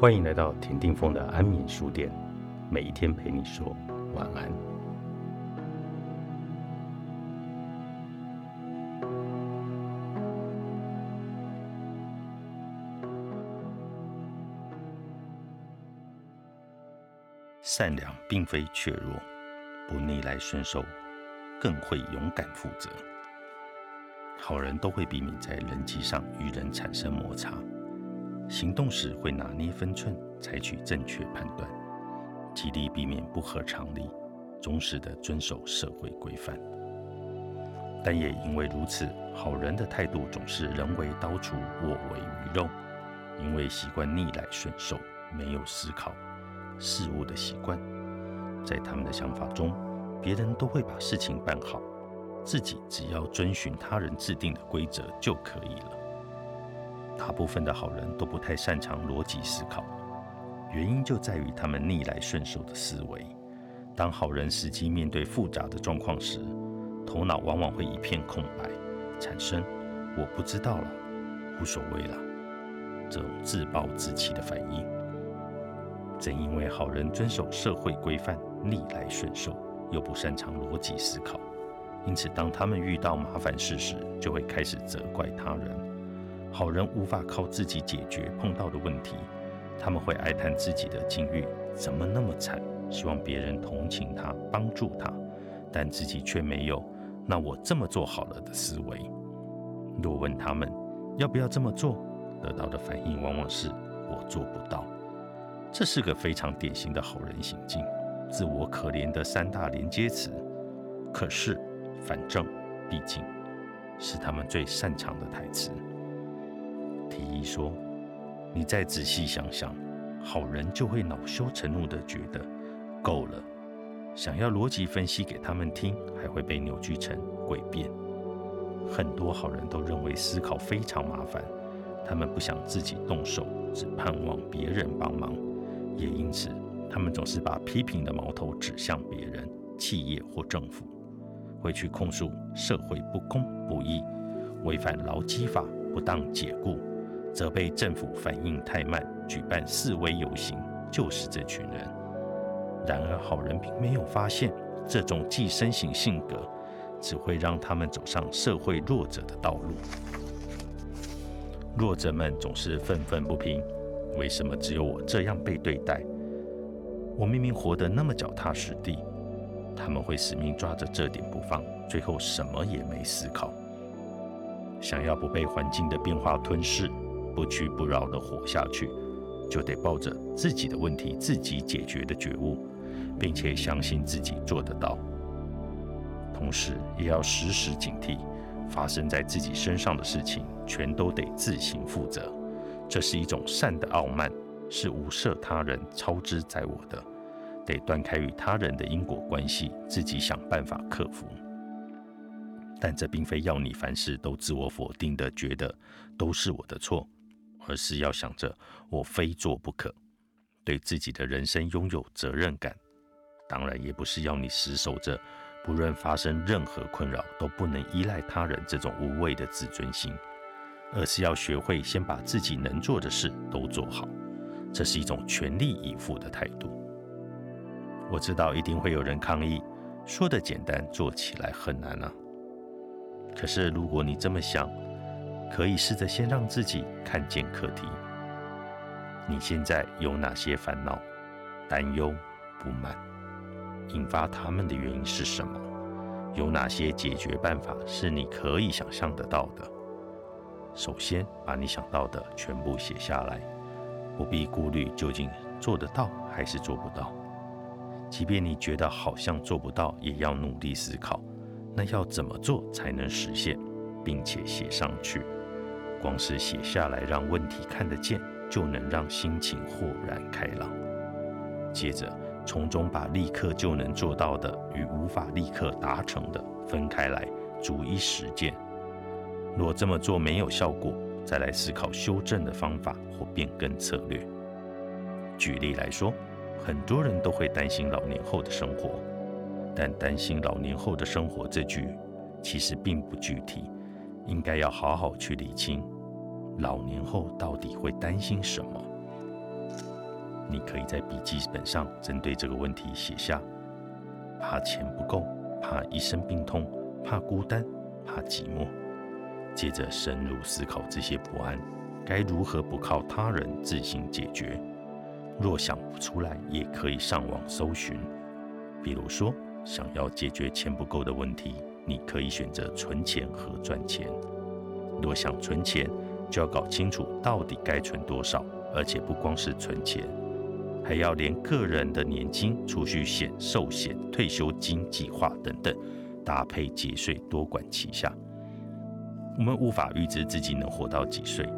欢迎来到田定峰的安眠书店，每一天陪你说晚安。善良并非怯弱，不逆来顺受，更会勇敢负责。好人都会避免在人际上与人产生摩擦。行动时会拿捏分寸，采取正确判断，极力避免不合常理，忠实的遵守社会规范。但也因为如此，好人的态度总是人为刀俎，我为鱼肉。因为习惯逆来顺受，没有思考事物的习惯，在他们的想法中，别人都会把事情办好，自己只要遵循他人制定的规则就可以了。大部分的好人都不太擅长逻辑思考，原因就在于他们逆来顺受的思维。当好人实际面对复杂的状况时，头脑往往会一片空白，产生“我不知道了，无所谓了”这种自暴自弃的反应。正因为好人遵守社会规范，逆来顺受，又不擅长逻辑思考，因此当他们遇到麻烦事时，就会开始责怪他人。好人无法靠自己解决碰到的问题，他们会哀叹自己的境遇怎么那么惨，希望别人同情他、帮助他，但自己却没有“那我这么做好了”的思维。若问他们要不要这么做，得到的反应往往是“我做不到”。这是个非常典型的好人行径，自我可怜的三大连接词。可是，反正，毕竟，是他们最擅长的台词。提议说：“你再仔细想想，好人就会恼羞成怒的觉得够了。想要逻辑分析给他们听，还会被扭曲成诡辩。很多好人都认为思考非常麻烦，他们不想自己动手，只盼望别人帮忙。也因此，他们总是把批评的矛头指向别人、企业或政府，会去控诉社会不公不义、违反劳基法、不当解雇。”责备政府反应太慢，举办示威游行，就是这群人。然而，好人并没有发现，这种寄生型性格只会让他们走上社会弱者的道路。弱者们总是愤愤不平：为什么只有我这样被对待？我明明活得那么脚踏实地。他们会死命抓着这点不放，最后什么也没思考。想要不被环境的变化吞噬。不屈不挠地活下去，就得抱着自己的问题自己解决的觉悟，并且相信自己做得到。同时，也要时时警惕，发生在自己身上的事情，全都得自行负责。这是一种善的傲慢，是无赦他人、操之在我的，得断开与他人的因果关系，自己想办法克服。但这并非要你凡事都自我否定的觉得都是我的错。而是要想着我非做不可，对自己的人生拥有责任感。当然，也不是要你死守着不论发生任何困扰都不能依赖他人这种无谓的自尊心，而是要学会先把自己能做的事都做好。这是一种全力以赴的态度。我知道一定会有人抗议，说的简单，做起来很难啊。可是如果你这么想，可以试着先让自己看见课题。你现在有哪些烦恼、担忧、不满？引发他们的原因是什么？有哪些解决办法是你可以想象得到的？首先，把你想到的全部写下来，不必顾虑究竟做得到还是做不到。即便你觉得好像做不到，也要努力思考，那要怎么做才能实现，并且写上去。光是写下来，让问题看得见，就能让心情豁然开朗。接着，从中把立刻就能做到的与无法立刻达成的分开来，逐一实践。若这么做没有效果，再来思考修正的方法或变更策略。举例来说，很多人都会担心老年后的生活，但担心老年后的生活这句，其实并不具体。应该要好好去理清，老年后到底会担心什么。你可以在笔记本上针对这个问题写下：怕钱不够，怕一生病痛，怕孤单，怕寂寞。接着深入思考这些不安，该如何不靠他人自行解决？若想不出来，也可以上网搜寻。比如说，想要解决钱不够的问题，你可以选择存钱和赚钱。若想存钱，就要搞清楚到底该存多少，而且不光是存钱。还要连个人的年金、储蓄险、寿险、退休金计划等等搭配节税，多管齐下。我们无法预知自己能活到几岁，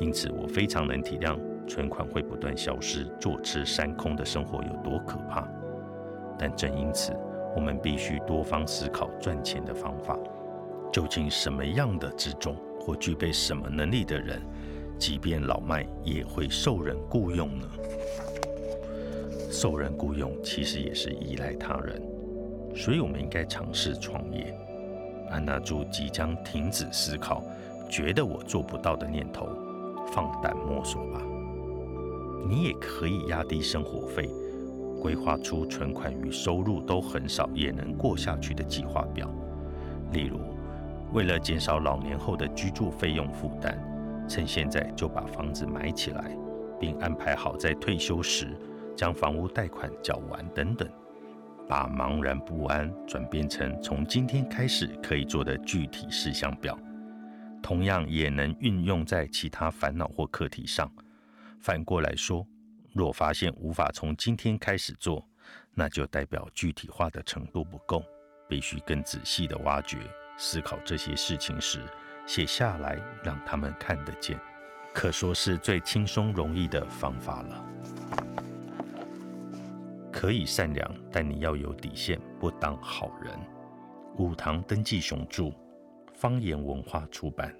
因此我非常能体谅存款会不断消失、坐吃山空的生活有多可怕。但正因此，我们必须多方思考赚钱的方法。究竟什么样的之中或具备什么能力的人，即便老迈也会受人雇佣呢？受人雇佣其实也是依赖他人，所以我们应该尝试创业。安娜住即将停止思考，觉得我做不到的念头，放胆摸索吧。你也可以压低生活费，规划出存款与收入都很少也能过下去的计划表。例如，为了减少老年后的居住费用负担，趁现在就把房子买起来，并安排好在退休时。将房屋贷款缴完等等，把茫然不安转变成从今天开始可以做的具体事项表，同样也能运用在其他烦恼或课题上。反过来说，若发现无法从今天开始做，那就代表具体化的程度不够，必须更仔细的挖掘、思考这些事情时，写下来让他们看得见，可说是最轻松容易的方法了。可以善良，但你要有底线，不当好人。武堂登记雄著，方言文化出版。